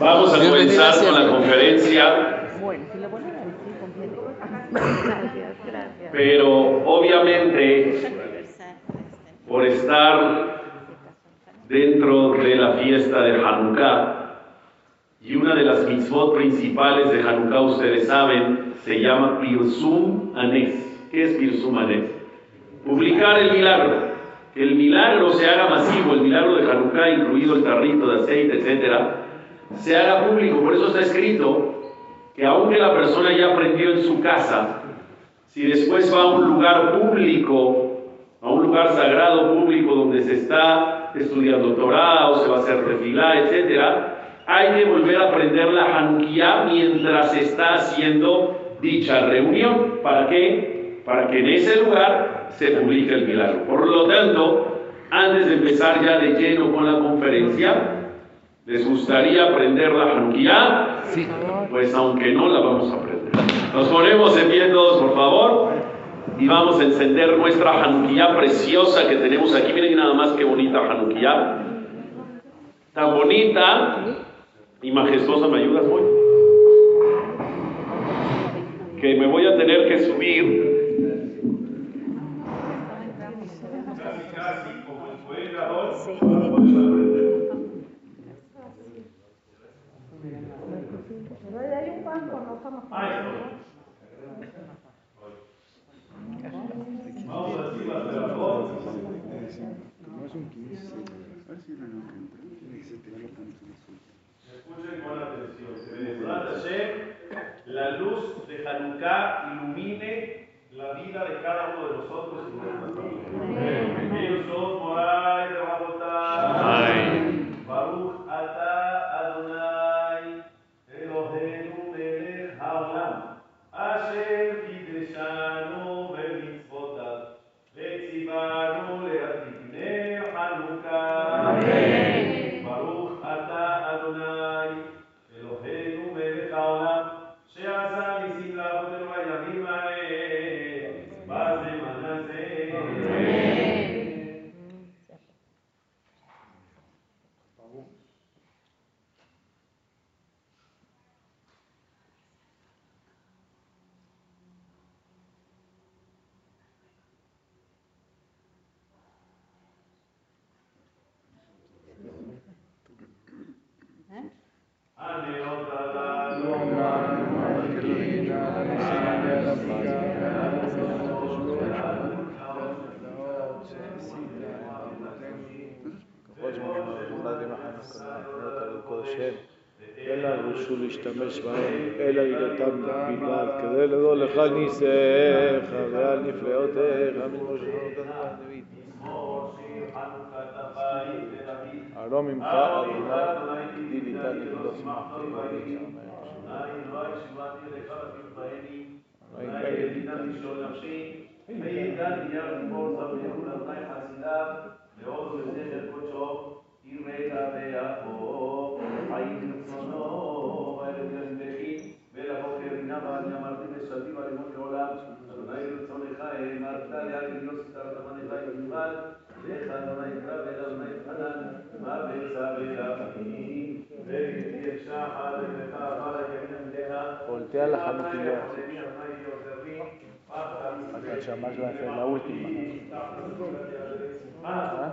Vamos a comenzar con la conferencia. Bueno, si lo ponen así, conviene. Gracias, gracias. Pero obviamente, por estar dentro de la fiesta de Hanukkah, y una de las mitzvot principales de Hanukkah, ustedes saben, se llama Pirsum Anes. ¿Qué es Pirsum Anes? Publicar el milagro. El milagro se haga masivo, el milagro de Hanukkah, incluido el tarrito de aceite, etcétera, se haga público. Por eso está escrito que aunque la persona ya aprendió en su casa, si después va a un lugar público, a un lugar sagrado público donde se está estudiando Torah o se va a hacer refilá, etcétera, hay que volver a aprender la Hanukkah mientras se está haciendo dicha reunión. ¿Para qué? Para que en ese lugar se publique el milagro. Por lo tanto, antes de empezar ya de lleno con la conferencia, ¿les gustaría aprender la Hanukkah? Sí. Pues aunque no la vamos a aprender. Nos ponemos en pie todos, por favor, y vamos a encender nuestra Hanukkah preciosa que tenemos aquí. Miren nada más qué bonita Hanukkah. Tan bonita y majestuosa. ¿Me ayudas, muy? Que me voy a tener que subir. Como el poeta para poder aprender. Vamos a decir las de las dos. Escuchen con atención. Que la luz de Hanukkah ilumine la vida de cada uno de nosotros y de nuestra אבל אני אמרתי לשלטים עלימות לעולם, אדוני רצונך, האמרת לי להיות שטר לבניך במיוחד, לך אדוני קרא ואל אדוני חנן, מה בצע ולאחים, וגדי אפשר לבך, אבל ימינה מלאכה, voltea la familia. Acá la última. ¿Ah?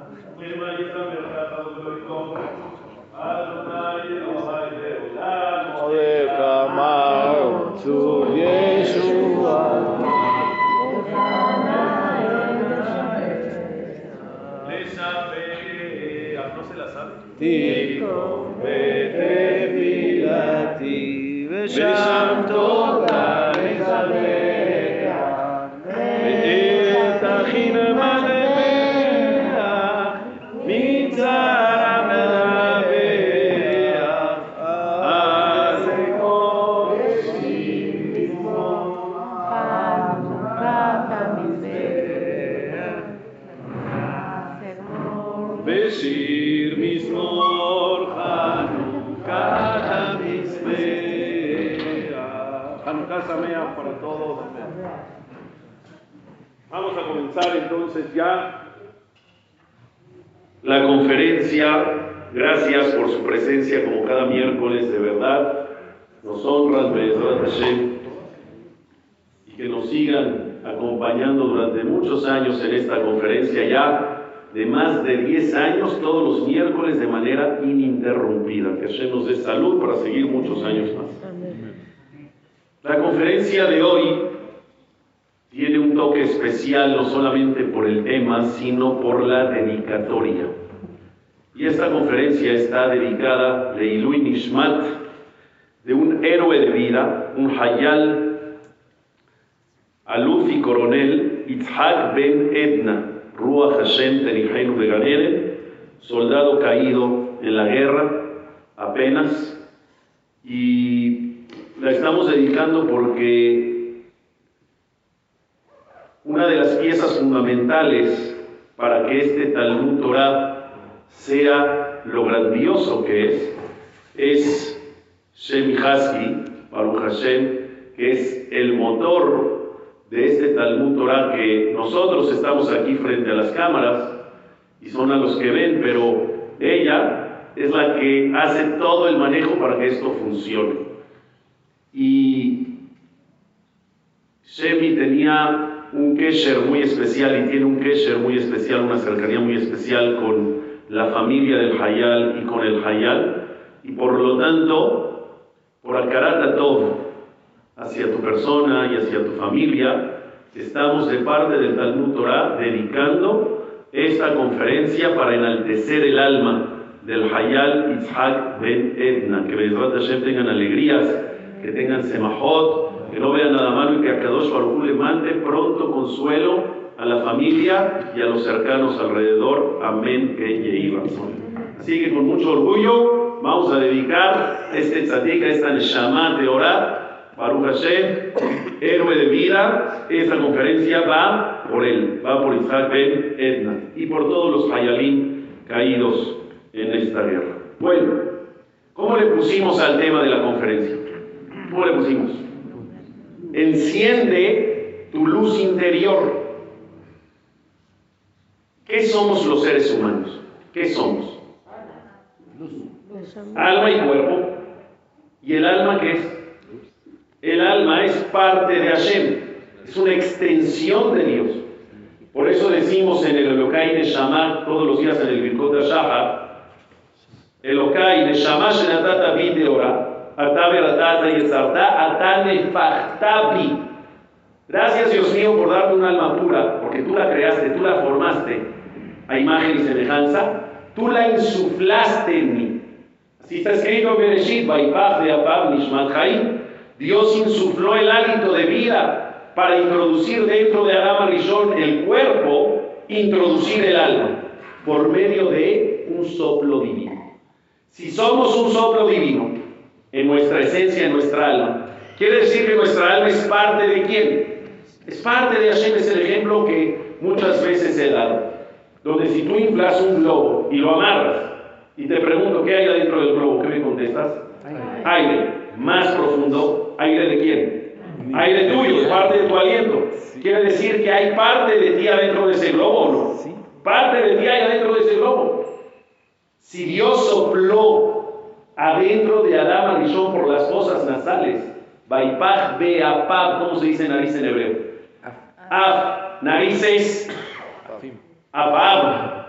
주 ah, se la sabe? Entonces ya la conferencia Gracias por su presencia como cada miércoles, de verdad. Nos honran, Hashem, y que nos sigan acompañando durante muchos años en esta conferencia ya de más de 10 años, todos los miércoles de manera ininterrumpida. Que Hashem nos dé salud para seguir muchos años más. La conferencia de hoy toque especial no solamente por el tema, sino por la dedicatoria. Y esta conferencia está dedicada a Leilui Nishmat, de un héroe de vida, un Hayal, aluf y coronel Itzhak ben Edna, Ruach Hashem Terihainu Beganere, soldado caído en la guerra apenas, y la estamos dedicando porque una de las piezas fundamentales para que este Talmud Torah sea lo grandioso que es, es Shem Hasky, Baruch Hashem, que es el motor de este Talmud Torah que nosotros estamos aquí frente a las cámaras y son a los que ven, pero ella es la que hace todo el manejo para que esto funcione. Y Shemi tenía un kesher muy especial y tiene un kesher muy especial, una cercanía muy especial con la familia del Hayal y con el Hayal, y por lo tanto, por Akarata todo, hacia tu persona y hacia tu familia, estamos de parte del Talmud Torah dedicando esta conferencia para enaltecer el alma del Hayal Itzhak Ben Edna, que Bezrat Hashem tengan alegrías, que tengan semajot, que no vean nada malo y que a Kadosh Baruj le mande pronto consuelo a la familia y a los cercanos alrededor. Amén. Que Así que con mucho orgullo vamos a dedicar este tzadik, esta neshama de orar, Baruch Hashem, héroe de vida. Esta conferencia va por él, va por Isaac Ben Edna y por todos los hayalim caídos en esta guerra. Bueno, ¿cómo le pusimos al tema de la conferencia? ¿Cómo le pusimos? Enciende tu luz interior. ¿Qué somos los seres humanos? ¿Qué somos? Alma y cuerpo. ¿Y el alma qué es? El alma es parte de Hashem, es una extensión de Dios. Por eso decimos en el Elokai Neshama, todos los días en el Birkot Shahar, Elokai Neshama Shenatata Videora, Gracias Dios mío por darme un alma pura, porque tú la creaste, tú la formaste a imagen y semejanza, tú la insuflaste en mí. Así está escrito en Bereshit, Dios insufló el hálito de vida para introducir dentro de Adama Rishon el cuerpo, introducir el alma, por medio de un soplo divino. Si somos un soplo divino, en nuestra esencia, en nuestra alma. Quiere decir que nuestra alma es parte de quién? Es parte de Hashem, es el ejemplo que muchas veces he dado. Donde si tú inflas un globo y lo amarras y te pregunto qué hay adentro del globo, ¿qué me contestas? Aire. Más profundo, ¿aire de quién? Aire tuyo, parte de tu aliento. Quiere decir que hay parte de ti adentro de ese globo o no? Parte de ti hay adentro de ese globo. Si Dios sopló adentro de Adama Rishon por las fosas nasales. Baipach be apab, ¿cómo se dice nariz en hebreo? Af, narices, apab.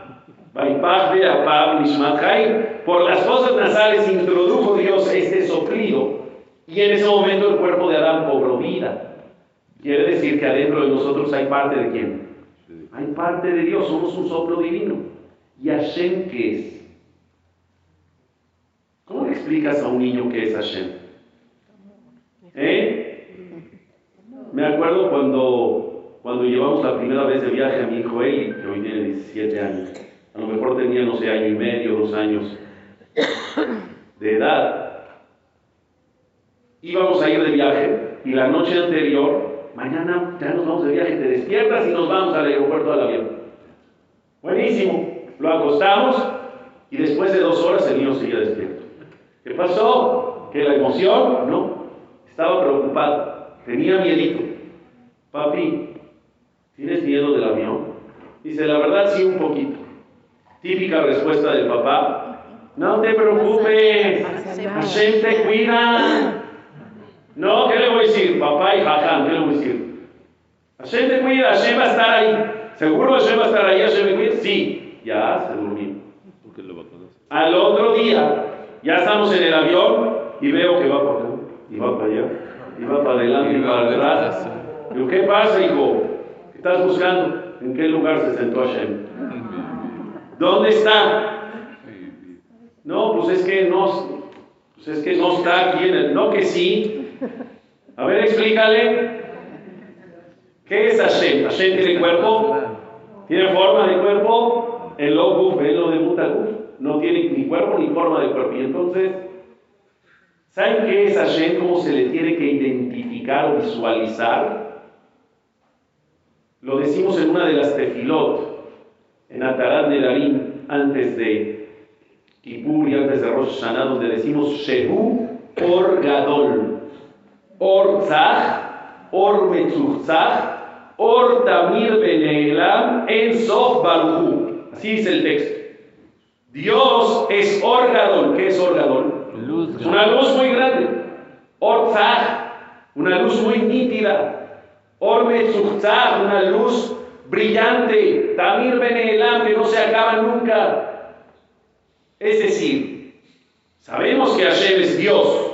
Baipach be apab nishmat Por las fosas nasales introdujo Dios este soplido y en ese momento el cuerpo de Adán cobró vida. Quiere decir que adentro de nosotros hay parte de quién? Hay parte de Dios, somos un soplo divino. ¿Y Hashem qué es? Explicas a un niño que es Hashem? ¿Eh? Me acuerdo cuando, cuando llevamos la primera vez de viaje a mi hijo Eli, que hoy tiene 17 años. A lo mejor tenía, no sé, año y medio, dos años de edad. Íbamos a ir de viaje y la noche anterior, mañana ya nos vamos de viaje, te despiertas y nos vamos al aeropuerto del avión. Buenísimo. Lo acostamos y después de dos horas el niño seguía despierto. ¿Qué pasó? ¿Que la emoción? No. Estaba preocupado. Tenía miedito. Papi, ¿tienes miedo del avión? Dice, la verdad sí un poquito. Típica respuesta del papá. No te preocupes, Hashem te cuida. No, ¿qué le voy a decir? Papá y jajam, ¿qué le voy a decir? Hashem te cuida, Hashem va a estar ahí. ¿Seguro Hashem va a estar ahí? ¿Hashem me cuida? Sí, ya se durmió. Porque lo va a conocer. Al otro día, ya estamos en el avión y veo que va para acá, y va para allá, y va para adelante y para atrás. Digo, ¿qué pasa, hijo? ¿Qué estás buscando? ¿En qué lugar se sentó Hashem? ¿Dónde está? No, pues es que no, pues es que no está aquí en el, no que sí. A ver, explícale. ¿Qué es Hashem? ¿Hashem tiene cuerpo? ¿Tiene forma de cuerpo? El loguf, el lo de mutaguf. No tiene ni cuerpo ni forma de cuerpo. Y entonces, ¿saben qué es Hashem? ¿Cómo se le tiene que identificar o visualizar? Lo decimos en una de las tefilot, en Atarat de Darim, antes de Kippur y antes de Rosh Hashanah, donde decimos Shehu Or Gadol, Or Tzach, Or Metzuchzach, Or Tamir Beneelam, En Sof Baruchu. Así dice el texto. Dios es Or Gadol. ¿Qué es Or Gadol? Luz. Es una luz muy grande. Or Tzach, una luz muy nítida. Or Metzuchzach, una luz brillante. Tamir Beneelam, que no se acaba nunca. Es decir, sabemos que Hashem es Dios,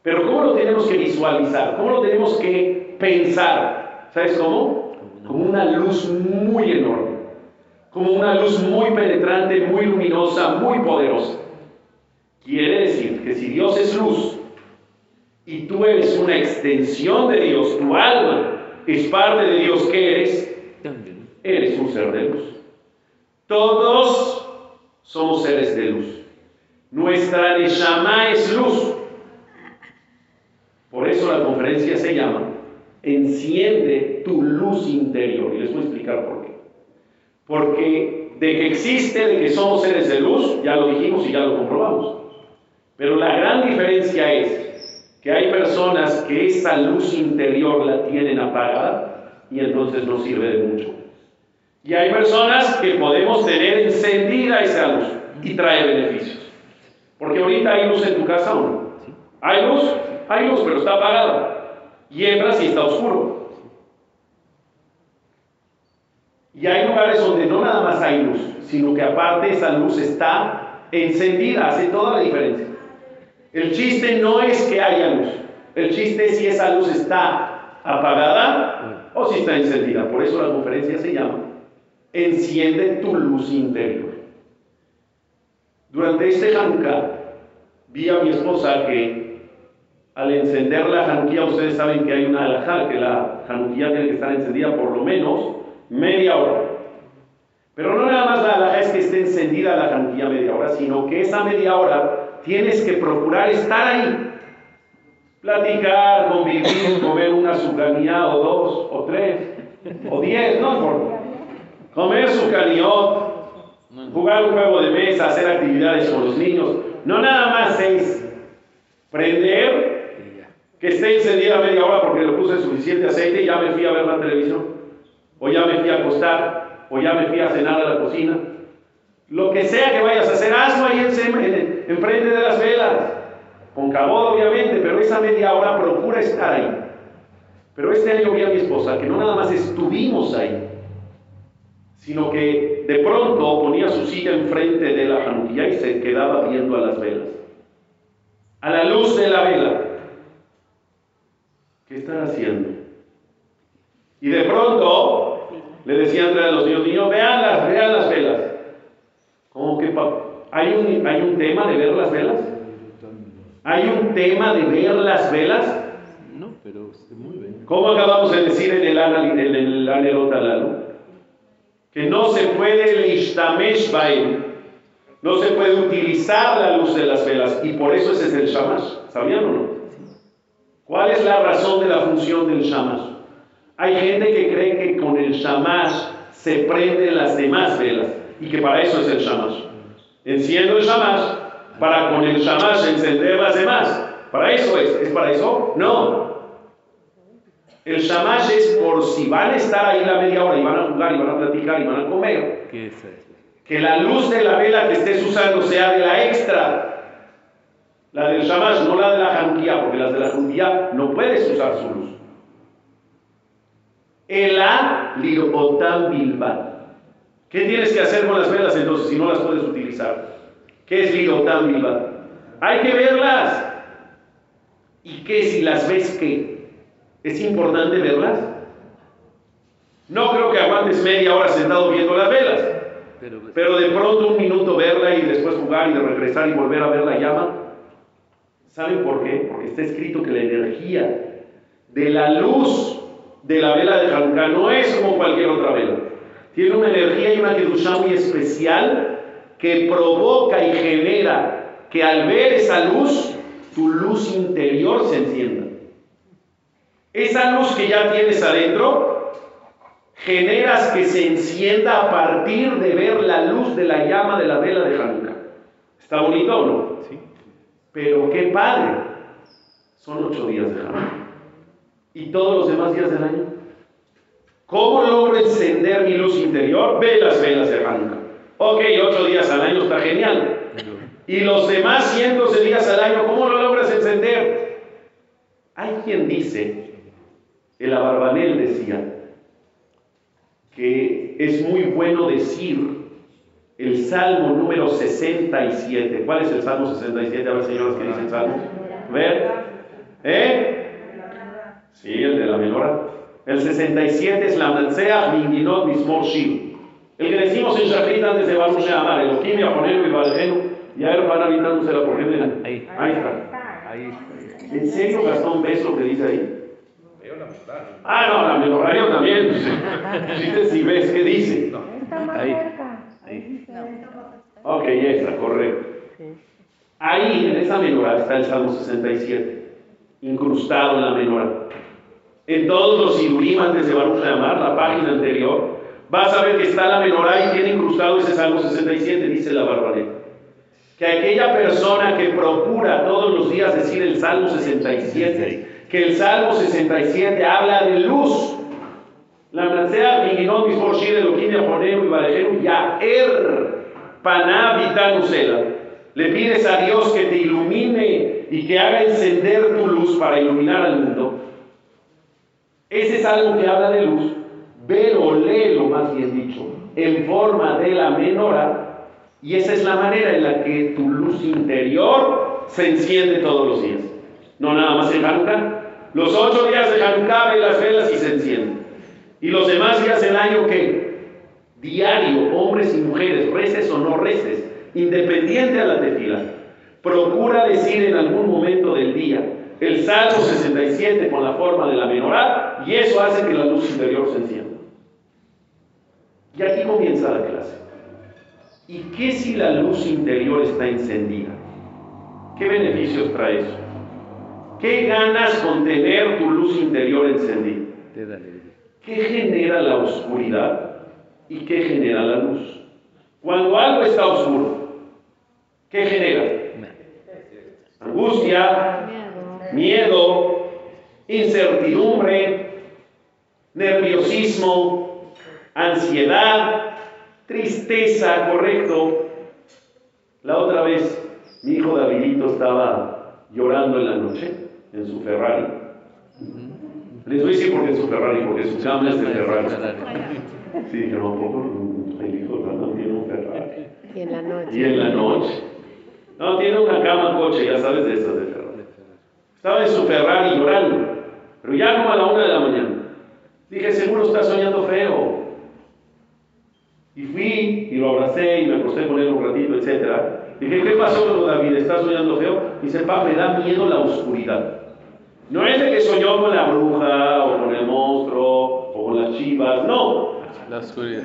pero ¿cómo lo tenemos que visualizar? ¿Cómo lo tenemos que pensar? ¿Sabes cómo? Como una luz muy enorme, como una luz muy penetrante, muy luminosa, muy poderosa. Quiere decir que si Dios es luz y tú eres una extensión de Dios, tu alma es parte de Dios que eres, También. eres un ser de luz. Todos somos seres de luz. Nuestra Neshama es luz. Por eso la conferencia se llama Enciende tu luz interior. Y les voy a explicar por qué. Porque de que existe, de que somos seres de luz, ya lo dijimos y ya lo comprobamos. Pero la gran diferencia es que hay personas que esa luz interior la tienen apagada y entonces no sirve de mucho. Y hay personas que podemos tener encendida esa luz y trae beneficios. Porque ahorita hay luz en tu casa o no. Hay luz, hay luz, pero está apagada. Y entras y está oscuro. Y hay lugares donde no nada más hay luz, sino que aparte esa luz está encendida, hace toda la diferencia. El chiste no es que haya luz, el chiste es si esa luz está apagada o si está encendida. Por eso la conferencia se llama Enciende tu luz interior. Durante este Hanukkah vi a mi esposa que al encender la Hanukkah, ustedes saben que hay una alajá, que la Hanukkah tiene que estar encendida por lo menos media hora. Pero no nada más la es que esté encendida la Hanukkah media hora, sino que esa media hora tienes que procurar estar ahí. Platicar, convivir, comer una sucanía o dos, o tres, o diez, no importa. Comer su caniot, jugar un juego de mesa, hacer actividades con los niños. No nada más es prender, que esté encendida media hora porque le puse suficiente aceite y ya me fui a ver la televisión, o ya me fui a acostar, o ya me fui a cenar a la cocina. Lo que sea que vayas a hacer, hazlo ahí en, en, enfrente de las velas, con cabot obviamente, pero esa media hora procura estar ahí. Pero este año vi a mi esposa que no nada más estuvimos ahí, sino que de pronto ponía su silla enfrente de la Hanukkah y se quedaba viendo a las velas. A la luz de la vela. ¿Qué están haciendo? Y de pronto le decía Andrea a los niños, niños, veanlas, vean las velas. ¿Cómo que ¿Hay un, ¿Hay un tema de ver las velas? ¿Hay un tema de ver las velas? No, pero se mueve. ¿Cómo acabamos de decir en el, anal- en el Anelot Alalu? Que no se puede el ishtamesh no se puede utilizar la luz de las velas, y por eso ese es el shamash. ¿Sabían o no? ¿Cuál es la razón de la función del shamash? Hay gente que cree que con el shamash se prenden las demás velas, y que para eso es el shamash. Enciendo el shamash para con el shamash encender las demás. ¿Para eso es? ¿Es para eso? No. El shamash es por si van a estar ahí la media hora y van a jugar y van a platicar y van a comer. ¿Qué es eso? que la luz de la vela que estés usando sea de la extra, la del shamash, no la de la janquía, porque las de la janquía no puedes usar su luz. Ela liotam bilbat. ¿Qué tienes que hacer con las velas entonces si no las puedes utilizar? ¿Qué es liotam bilbat? Hay que verlas. ¿Y qué si las ves qué? ¿Es importante verlas? No creo que aguantes media hora sentado viendo las velas. Pero de pronto un minuto verla y después jugar y de regresar y volver a ver la llama. ¿Saben por qué? Porque está escrito que la energía de la luz de la vela de Hanukkah no es como cualquier otra vela. Tiene una energía y una kedusha muy especial que provoca y genera que al ver esa luz, tu luz interior se encienda. Esa luz que ya tienes adentro, generas que se encienda a partir de ver la luz de la llama de la vela de Hanukkah. ¿Está bonito o no? Sí. Pero qué padre. Son ocho días de Hanukkah. ¿Y todos los demás días del año? ¿Cómo logro encender mi luz interior? Ve las velas de. Ok, ocho días al año está genial. Y los demás cientos de días al año, ¿cómo lo logras encender? Hay quien dice, el Abarbanel decía, que es muy bueno decir el Salmo número 67. ¿Cuál es el Salmo 67? A ver, señoras, ¿qué dice el Salmo? ¿Ver? ¿Eh? Sí, el de la menora. El 67 es la Matseach Minginot Mismor Shir. El que decimos en Shachrit antes de Baruch Amar, el Okim, Yaponenu y Valgenu, y a ver, van habitándose la por Ahí. Ahí está. Ahí está. ¿En serio Gastón ves lo que dice ahí? Ah, no, la menorá yo también. Dice si ves qué dice. Ahí. Ahí. Ok, ya está, correcto. Ahí, en esa menorá, está el Salmo 67, incrustado en la menorá. En todos los sidurim antes de Baruch la página anterior, vas a ver que está la menorá y tiene incrustado ese Salmo 67, dice la barbareta. Que aquella persona que procura todos los días decir el Salmo 67, que el Salmo 67 habla de luz. La y. Le pides a Dios que te ilumine y que haga encender tu luz para iluminar al mundo. Ese salmo que habla de luz, velo, léelo más bien dicho, en forma de la menora, y esa es la manera en la que tu luz interior se enciende todos los días. No nada más en Hanukkah, los ocho días de Hanukkah ve las velas y se encienden. Y los demás días del año que diario, hombres y mujeres, reces o no reces, independiente a la tefila, procura decir en algún momento del día el Salmo 67 con la forma de la menorá y eso hace que la luz interior se encienda. Y aquí comienza la clase. ¿Y qué si la luz interior está encendida? ¿Qué beneficios trae eso? ¿Qué ganas con tener tu luz interior encendida? ¿Qué genera la oscuridad y qué genera la luz? Cuando algo está oscuro, ¿qué genera? Angustia, miedo, incertidumbre, nerviosismo, ansiedad, tristeza, correcto. La otra vez mi hijo Davidito estaba llorando en la noche en su Ferrari. Les voy a decir por qué en su Ferrari, porque su cama es de Ferrari. Sí, que no, poco, el hijo también tiene un Ferrari. Y en la noche. Y en la noche. No, tiene una cama, coche, ya sabes de esas de Ferrari. Estaba en su Ferrari llorando, pero ya como a la una de la mañana. Dije, seguro está soñando feo. Y fui y lo abracé y me acosté con él un ratito, etc. Dije, ¿qué pasó, David? ¿Estás soñando feo? Dice, papá, me da miedo la oscuridad. No es de que soñó con la bruja o con el monstruo o con las chivas, no. La oscuridad,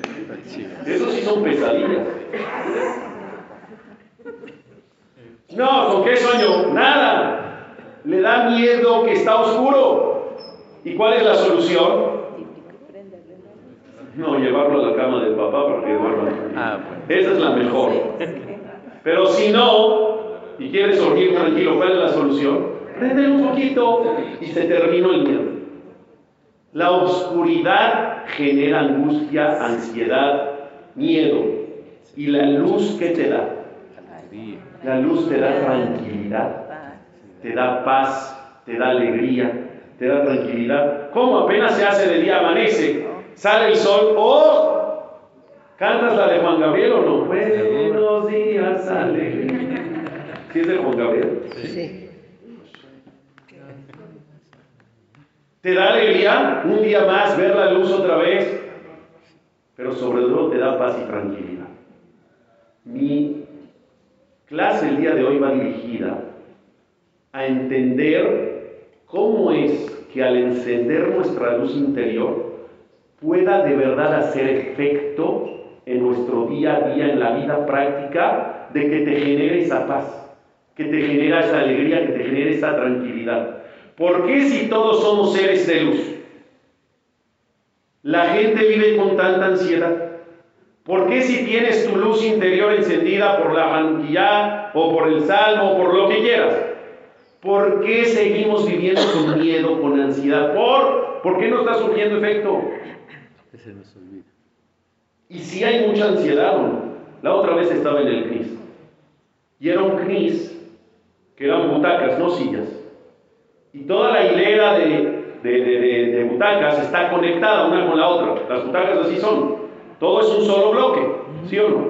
Eso sí son pesadillas. No, ¿con qué sueño? Nada. Le da miedo que está oscuro. ¿Y cuál es la solución? No, llevarlo a la cama del papá para que duerma. Ah, Esa es la mejor. Pero si no, y quieres dormir tranquilo, ¿cuál es la solución? Prende un poquito y se terminó el miedo. La oscuridad genera angustia, ansiedad, miedo. Y la luz que te da, la luz te da tranquilidad, te da paz, te da alegría, te da tranquilidad. ¿Cómo apenas se hace de día, amanece, sale el sol, ¡oh! ¿Cantas la de Juan Gabriel o no? Buenos días, alegría. ¿Sí es de Juan Gabriel? Sí. Te da alegría un día más ver la luz otra vez, pero sobre todo te da paz y tranquilidad. Mi clase el día de hoy va dirigida a entender cómo es que al encender nuestra luz interior pueda de verdad hacer efecto en nuestro día a día, en la vida práctica, de que te genere esa paz, que te genera esa alegría, que te genere esa tranquilidad. ¿Por qué si todos somos seres de luz? La gente vive con tanta ansiedad. ¿Por qué si tienes tu luz interior encendida por la Hanquillá o por el Salmo o por lo que quieras? ¿Por qué seguimos viviendo con miedo, con ansiedad? ¿Por? ¿Por qué no está surgiendo efecto? Se nos olvida. Y si hay mucha ansiedad o no. La otra vez estaba en el CNIS. Y era un CNIS que eran butacas, no sillas. Y toda la hilera de, de, de, de, butacas está conectada una con la otra. Las butacas así son. Todo es un solo bloque, ¿sí o no?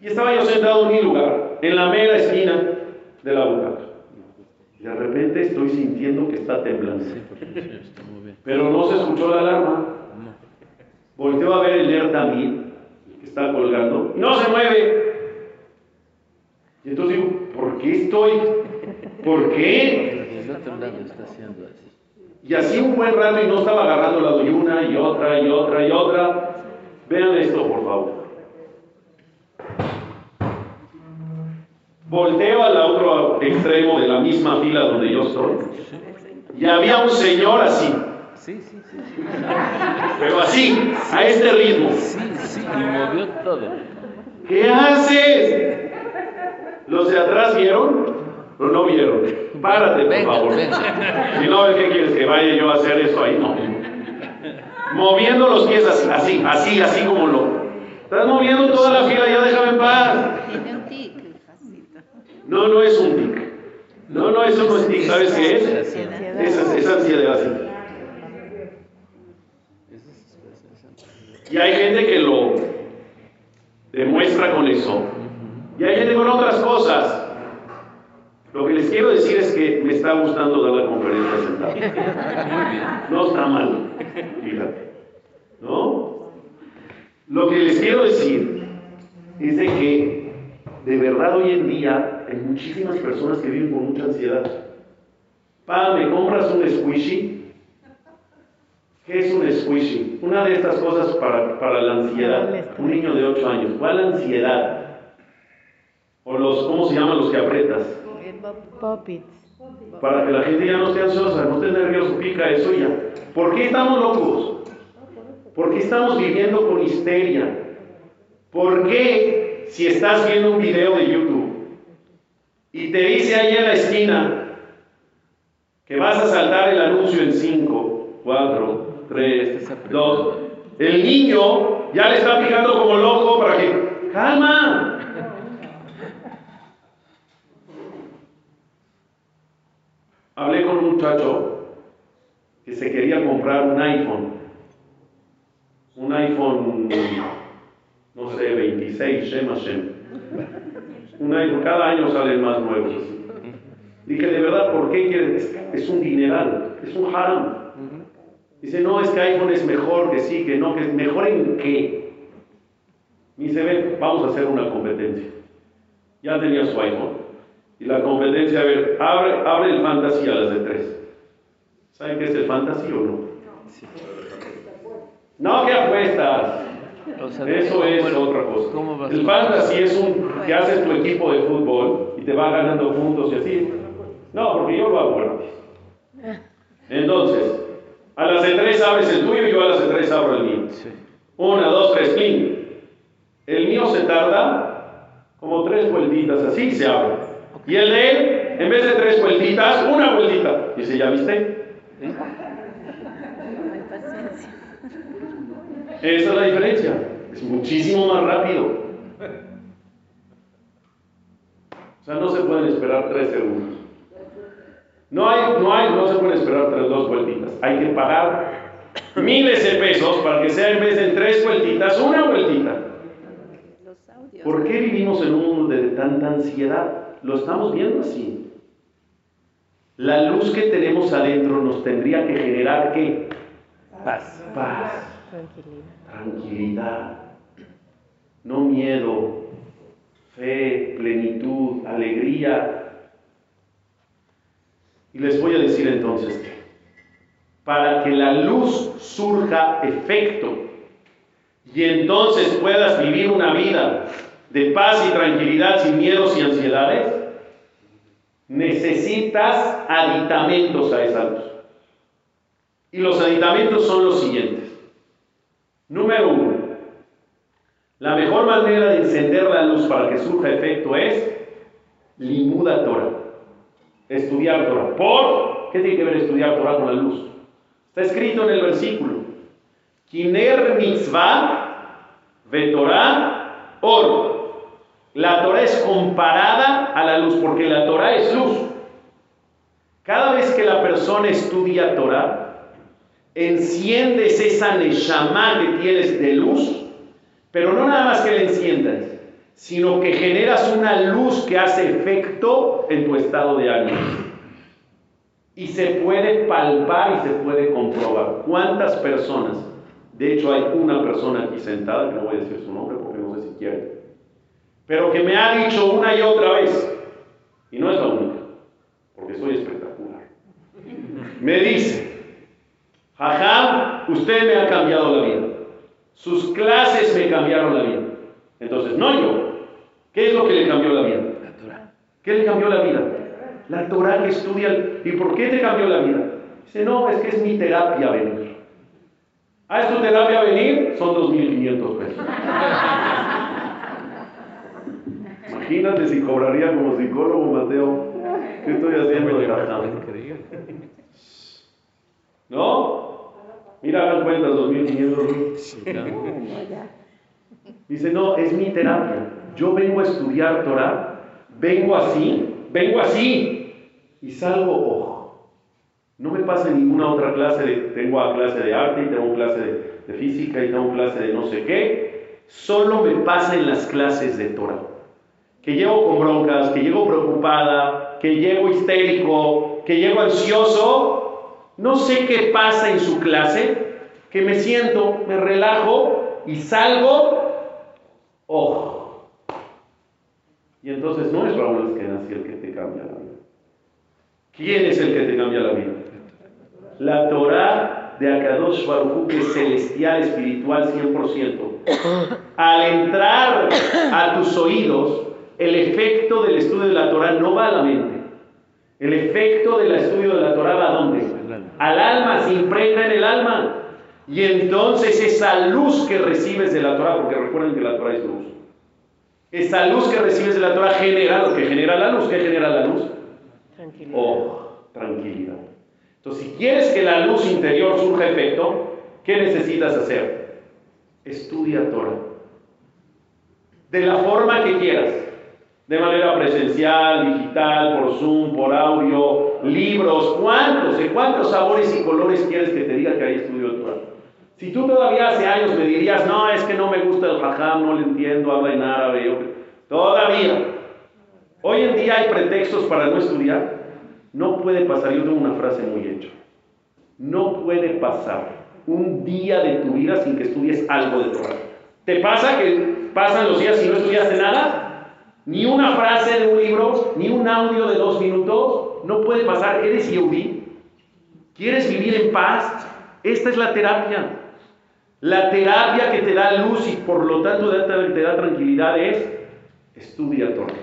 Y estaba yo sentado en mi lugar, en la mera esquina de la butaca. Y de repente estoy sintiendo que está temblando. Sí, porque sueño está muy bien. Pero no se escuchó la alarma. No. Volteo a ver el Ner también, que está colgando, y no se mueve. Y entonces digo, ¿por qué estoy? ¿Por qué? El. Y así un buen rato y no estaba agarrando la de una y otra y otra y otra. Vean esto, por favor. Volteo al otro extremo de la misma fila donde yo estoy. Y había un señor así, Sí, sí, sí. sí. pero así, a este ritmo. Sí, sí, y movió todo. ¿Qué haces? ¿Los de atrás vieron o no vieron? Párate, por Venga, favor. venga. Si no, ¿qué quieres? ¿Que vaya yo a hacer eso ahí? No. Moviendo los pies así, así, así, así como lo. Estás moviendo toda la fila, ya déjame en paz. Tiene un tic. No, no es un tic. No, no, eso no es tic. ¿Sabes qué es? Ansiedad. Esa es ansiedad así. Esa es desesperación. Y hay gente que lo demuestra con eso. Y hay gente con otras cosas. Lo que les quiero decir es que me está gustando dar la conferencia bien. No está mal. Fíjate. ¿No? Lo que les quiero decir es de que de verdad hoy en día hay muchísimas personas que viven con mucha ansiedad. Pa, ¿me compras un squishy? ¿Qué es un squishy? Una de estas cosas para, para la ansiedad. Un niño de 8 años. ¿Cuál ansiedad? O los, ¿cómo se llaman los que aprietas? Poppits. Para que la gente ya no esté ansiosa, no esté nervioso, pica eso ya. ¿Por qué estamos locos? ¿Por qué estamos viviendo con histeria? ¿Por qué si estás viendo un video de YouTube y te dice ahí en la esquina que vas a saltar el anuncio en 5, 4, 3, 2, el niño ya le está picando como loco para que, calma, Hablé con un muchacho que se quería comprar un iPhone. Un iPhone, no sé, 26, Shem Hashem. Un iPhone, cada año salen más nuevos. Dije, de verdad, ¿por qué quieres? Es, es un dineral, es un haram. Dice, no, es que iPhone es mejor, que sí, que no, que es mejor en qué. Me dice, ven, vamos a hacer una competencia. Ya tenía su iPhone. Y la competencia, a ver, abre, abre el fantasy a las de tres. ¿Saben qué es el fantasy o no? Sí. No, ¿qué apuestas? O sea, Eso es bueno, otra cosa. ¿Cómo vas El a- fantasy es un que haces tu equipo de fútbol y te va ganando puntos y así. No, porque yo lo hago gratis. Entonces, a las de tres abres el tuyo y yo a las de tres abro el mío. Una, dos, tres, pin. El mío se tarda como tres vueltitas, así se abre. Y el de él, en vez de tres vueltitas, una vueltita. Y Dice, ¿ya viste? ¿Eh? Esa es la diferencia. Es muchísimo más rápido. O sea, no se pueden esperar tres segundos. No hay, no hay, no se pueden esperar tres, dos vueltitas. Hay que pagar miles de pesos para que sea en vez de tres vueltitas, una vueltita. ¿Por qué vivimos en un mundo de tanta ansiedad? Lo estamos viendo así. La luz que tenemos adentro nos tendría que generar qué? Paz. Paz, Tranquilidad. tranquilidad, no miedo, fe, plenitud, alegría. Y les voy a decir entonces que para que la luz surja efecto y entonces puedas vivir una vida de paz y tranquilidad sin miedos y ansiedades, necesitas aditamentos a esa luz. Y los aditamentos son los siguientes. Número uno, la mejor manera de encender la luz para que surja efecto es limuda Torah, estudiar Torah. ¿Por? ¿Qué tiene que ver estudiar Torah con la luz? Está escrito en el versículo, Kiner mitzvah ve Torah or. La Torah es comparada a la luz, porque la Torah es luz. Cada vez que la persona estudia Torah, enciendes esa neshama que tienes de luz, pero no nada más que la enciendas, sino que generas una luz que hace efecto en tu estado de ánimo. Y se puede palpar y se puede comprobar. ¿Cuántas personas? De hecho, hay una persona aquí sentada, que no voy a decir su nombre porque no sé si quiere, pero que me ha dicho una y otra vez, y no es la única, porque soy espectacular. Me dice, Jajam, usted me ha cambiado la vida. Sus clases me cambiaron la vida. Entonces, no yo. ¿Qué es lo que le cambió la vida? La Torah. ¿Qué le cambió la vida? La Torah que estudia. ¿Y por qué te cambió la vida? Dice, no, es que es mi terapia venir. Ah, es tu terapia venir, son 2.500 pesos. Imagínate si cobraría como psicólogo, Mateo. ¿Qué estoy haciendo? Increíble. ¿No? Mira, hagan cuentas, 2.500. Sí, claro. No, ya. Dice, no, es mi terapia. Yo vengo a estudiar Torah, vengo así, vengo así, y salgo, ojo. No me pasa ninguna otra clase, de, tengo a clase de arte, y tengo clase de, de física, y tengo clase de no sé qué. Solo me pasa en las clases de Torah. Que llego con broncas, que llego preocupada, que llego histérico, que llego ansioso. No sé qué pasa en su clase, que me siento, me relajo y salgo ojo. Y entonces no es Raúl Eskenazi el que te cambia la vida. ¿Quién es el que te cambia la vida? La Torah de Akadosh Baruj que es celestial, espiritual 100%. Al entrar a tus oídos, el efecto del estudio de la Torah no va a la mente. El efecto del estudio de la Torah va a dónde? Al alma. Al alma, se impregna en el alma. Y entonces esa luz que recibes de la Torah, porque recuerden que la Torah es luz, esa luz que recibes de la Torah genera lo que genera la luz. ¿Qué genera la luz? Tranquilidad. Oh, tranquilidad. Entonces, si quieres que la luz interior surja efecto, ¿qué necesitas hacer? Estudia Torah. De la forma que quieras. De manera presencial, digital, por Zoom, por audio, libros, ¿cuántos? ¿De cuántos sabores y colores quieres que te diga que hay estudio de Torah? Si tú todavía hace años me dirías, no, es que no me gusta el jajam, no le entiendo, habla en árabe, yo- todavía. Hoy en día hay pretextos para no estudiar. No puede pasar, yo tengo una frase muy hecha. No puede pasar un día de tu vida sin que estudies algo de Torah. ¿Te pasa que pasan los días y no estudiaste nada? Ni una frase de un libro, ni un audio de dos minutos. No puede pasar. ¿Eres Yehudi? ¿Quieres vivir en paz? Esta es la terapia. La terapia que te da luz y por lo tanto te- da tranquilidad es estudia Torah.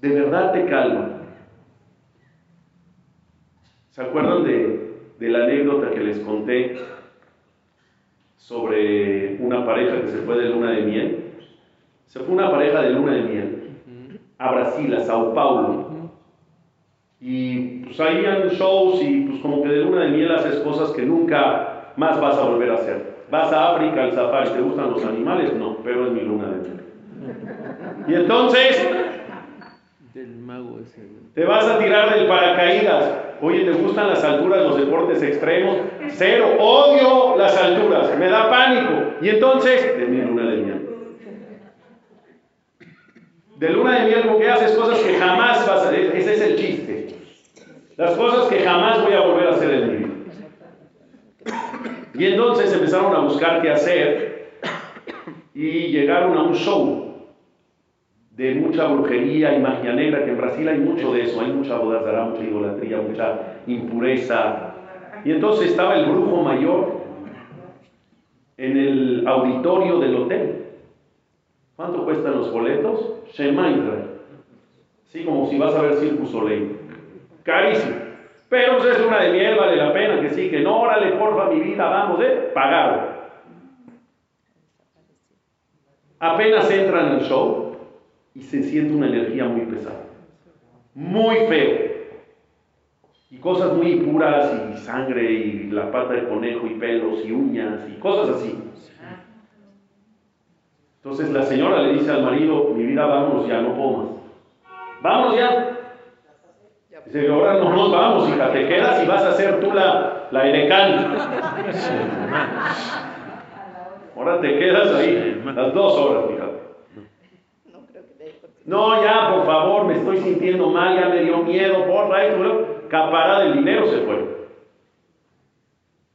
De verdad te calma. ¿Se acuerdan de, de la anécdota que les conté sobre una pareja que se fue de luna de miel? Se fue una pareja de luna de miel a Brasil, a Sao Paulo. Y pues ahí han shows y pues como que de luna de miel haces cosas que nunca más vas a volver a hacer. Vas a África al safari, ¿te gustan los animales? No, pero es mi luna de miel. Y entonces Del mago ese. te vas a tirar del paracaídas. Oye, ¿te gustan las alturas, los deportes extremos? Cero, odio las alturas, me da pánico. Y entonces, de mi luna de miel. De luna de miel porque haces cosas que jamás vas a hacer. Ese es el chiste. Las cosas que jamás voy a volver a hacer. Y entonces empezaron a buscar qué hacer y llegaron a un show de mucha brujería y magia negra, que en Brasil hay mucho de eso, hay mucha bodazara, mucha idolatría, mucha impureza. Y entonces estaba el brujo mayor en el auditorio del hotel. ¿Cuánto cuestan los boletos? Shema Israel. Así como si vas a ver Circus Soleil. Carísimo. Pero pues es luna de miel, vale la pena, que sí, que no, órale, porfa, mi vida, vamos, eh, pagado. Apenas entran al show y se siente una energía muy pesada. Muy feo. Y cosas muy puras y sangre y la pata de conejo y pelos y uñas y cosas así. Entonces la señora le dice al marido, mi vida, vámonos ya, no puedo más. Vámonos ya. Dice, ahora no nos vamos, hija, te quedas y vas a ser tú la, la edecán. Ahora te quedas ahí las dos horas, fíjate. No, ya, por favor, me estoy sintiendo mal, ya me dio miedo, porfa, esto, capará del dinero se fue.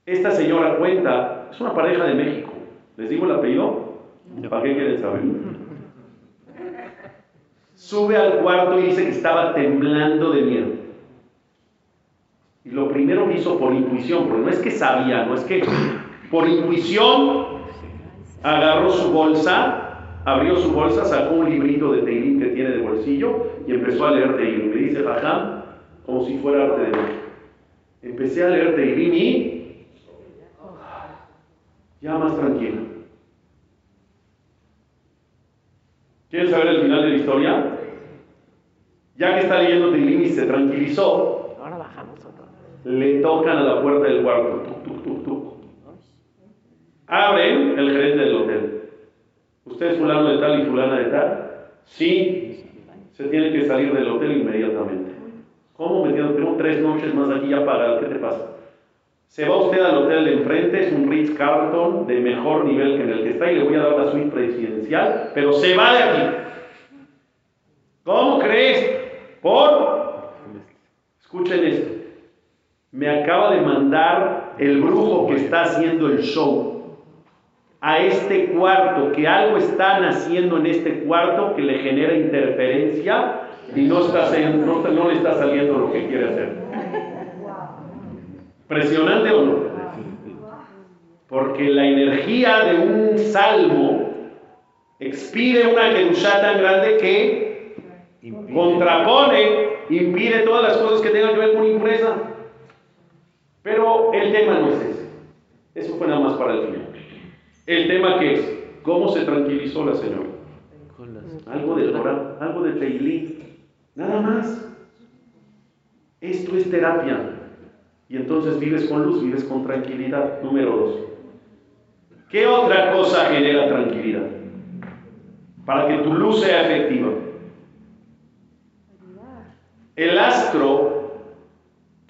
Esta señora cuenta, es una pareja de México. ¿Les digo el apellido? ¿Para qué quieren saber? Sube al cuarto y dice que estaba temblando de miedo. Y lo primero que hizo por intuición, porque no es que sabía, no es que por intuición agarró su bolsa, abrió su bolsa, sacó un librito de Teilim que tiene de bolsillo y empezó a leer Teilim. Me dice Jajam, como si fuera arte de magia. Empecé a leer Teilim y ya más tranquila. ¿Quieren saber el final de la historia? Ya que está leyendo Teilim y se tranquilizó, Ahora bajamos otro. Le tocan a la puerta del cuarto. Tuc, tuc, tuc. Abren el gerente del hotel. ¿Usted es fulano de tal y fulana de tal? Sí. Se tiene que salir del hotel inmediatamente. ¿Cómo me quedo? Tengo tres noches más aquí ya pagadas. ¿Qué te pasa? Se va usted al hotel de enfrente, es un Ritz Carlton de mejor nivel que en el que está y le voy a dar la suite presidencial, pero se va de aquí. ¿Cómo crees? Por... Escuchen esto. Me acaba de mandar el brujo que está haciendo el show a este cuarto, que algo están haciendo en este cuarto que le genera interferencia y no, está, no, no le está saliendo lo que quiere hacer. ¿Impresionante o no? Porque la energía de un salmo expide una kedushá tan grande que contrapone, impide todas las cosas que tengan que ver con impureza. Pero el tema no es ese. Eso fue nada más para el final. El tema que es, ¿cómo se tranquilizó la señora? Algo de Torah, algo de Teilí, nada más. Esto es terapia. Y entonces vives con luz, vives con tranquilidad. Número dos. ¿Qué otra cosa genera tranquilidad? Para que tu luz sea efectiva. El astro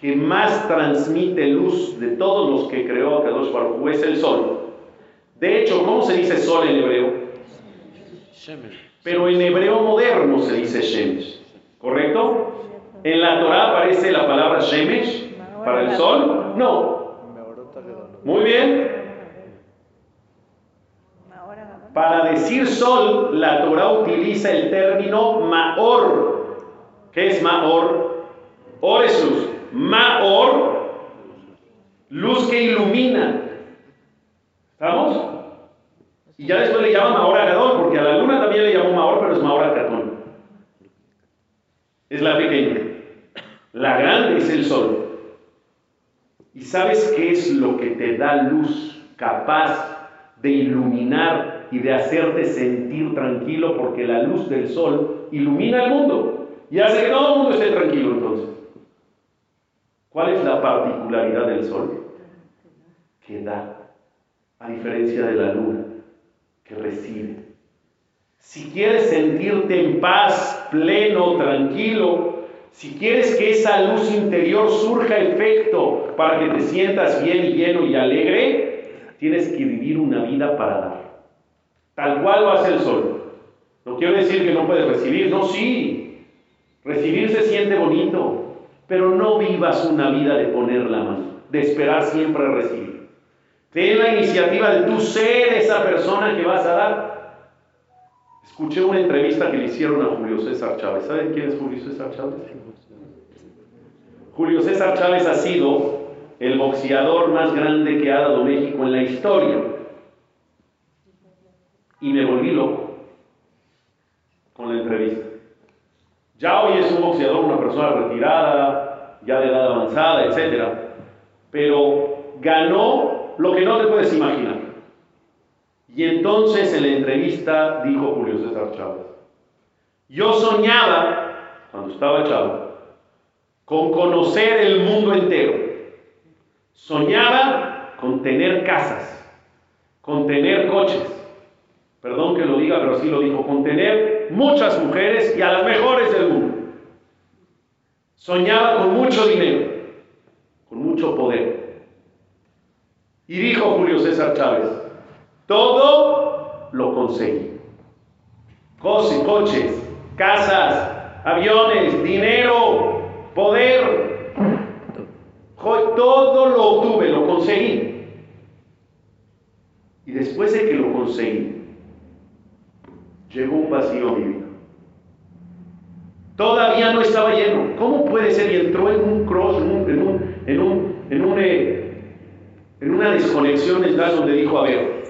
que más transmite luz de todos los que creó Kadosh Baruj es el sol. De hecho, ¿cómo se dice sol en hebreo? Pero en hebreo moderno se dice Shemesh, ¿correcto? En la Torah aparece la palabra Shemesh para el sol. No. Muy bien. Para decir sol, la Torah utiliza el término Maor. ¿Qué es Maor? Or. Maor, luz que ilumina. ¿Estamos? Y ya después le llaman Maor Agadol, porque a la luna también le llamó Maor, pero es Maor Acatón. Es la pequeña. La grande es el sol. ¿Y sabes qué es lo que te da luz capaz de iluminar y de hacerte sentir tranquilo? Porque la luz del sol ilumina el mundo y hace que todo el mundo esté tranquilo entonces. ¿Cuál es la particularidad del sol? Que da, a diferencia de la luna, que recibe. si quieres sentirte en paz, pleno, tranquilo, si quieres que esa luz interior surja efecto para que te sientas bien, lleno y alegre, tienes que vivir una vida para dar. Tal cual lo hace el sol. No quiero decir que no puedes recibir, no, sí. Recibir se siente bonito, pero no vivas una vida de poner la mano, de esperar siempre recibir. Ten la iniciativa de tú ser esa persona que vas a dar. Escuché una entrevista que le hicieron a Julio César Chávez. ¿Saben quién es Julio César Chávez? Julio César Chávez ha sido el boxeador más grande que ha dado México en la historia. Y me volví loco con la entrevista. Ya hoy es un boxeador, una persona retirada, ya de edad avanzada, etc. Pero ganó lo que no te puedes imaginar. Y entonces en la entrevista dijo Julio César Chávez, yo soñaba, cuando estaba chavo, con conocer el mundo entero. Soñaba con tener casas, con tener coches. Perdón que lo diga, pero así lo dijo, con tener muchas mujeres y a las mejores del mundo. Soñaba con mucho dinero, con mucho poder. Y dijo Julio César Chávez, todo lo conseguí. coches, casas, aviones, dinero, poder. Todo lo obtuve, lo conseguí. Y después de que lo conseguí, llegó un vacío. Todavía no estaba lleno. ¿Cómo puede ser? Y entró en un cross, en, un, en, un, en, un, en, eh, en una desconexión en donde dijo, a ver,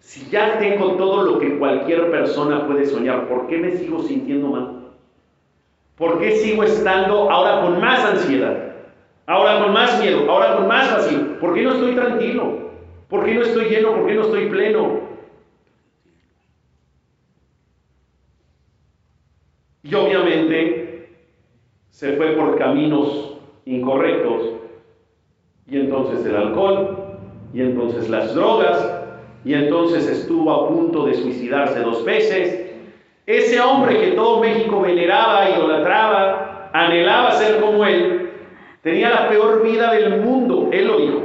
si ya tengo todo lo que cualquier persona puede soñar, ¿por qué me sigo sintiendo mal? ¿Por qué sigo estando ahora con más ansiedad? Ahora con más miedo, ahora con más vacío. ¿Por qué no estoy tranquilo? ¿Por qué no estoy lleno? ¿Por qué no estoy pleno? Y obviamente se fue por caminos incorrectos. Y entonces el alcohol, y entonces las drogas, y entonces estuvo a punto de suicidarse dos veces. Ese hombre que todo México veneraba, idolatraba, anhelaba ser como él, tenía la peor vida del mundo. Él lo dijo.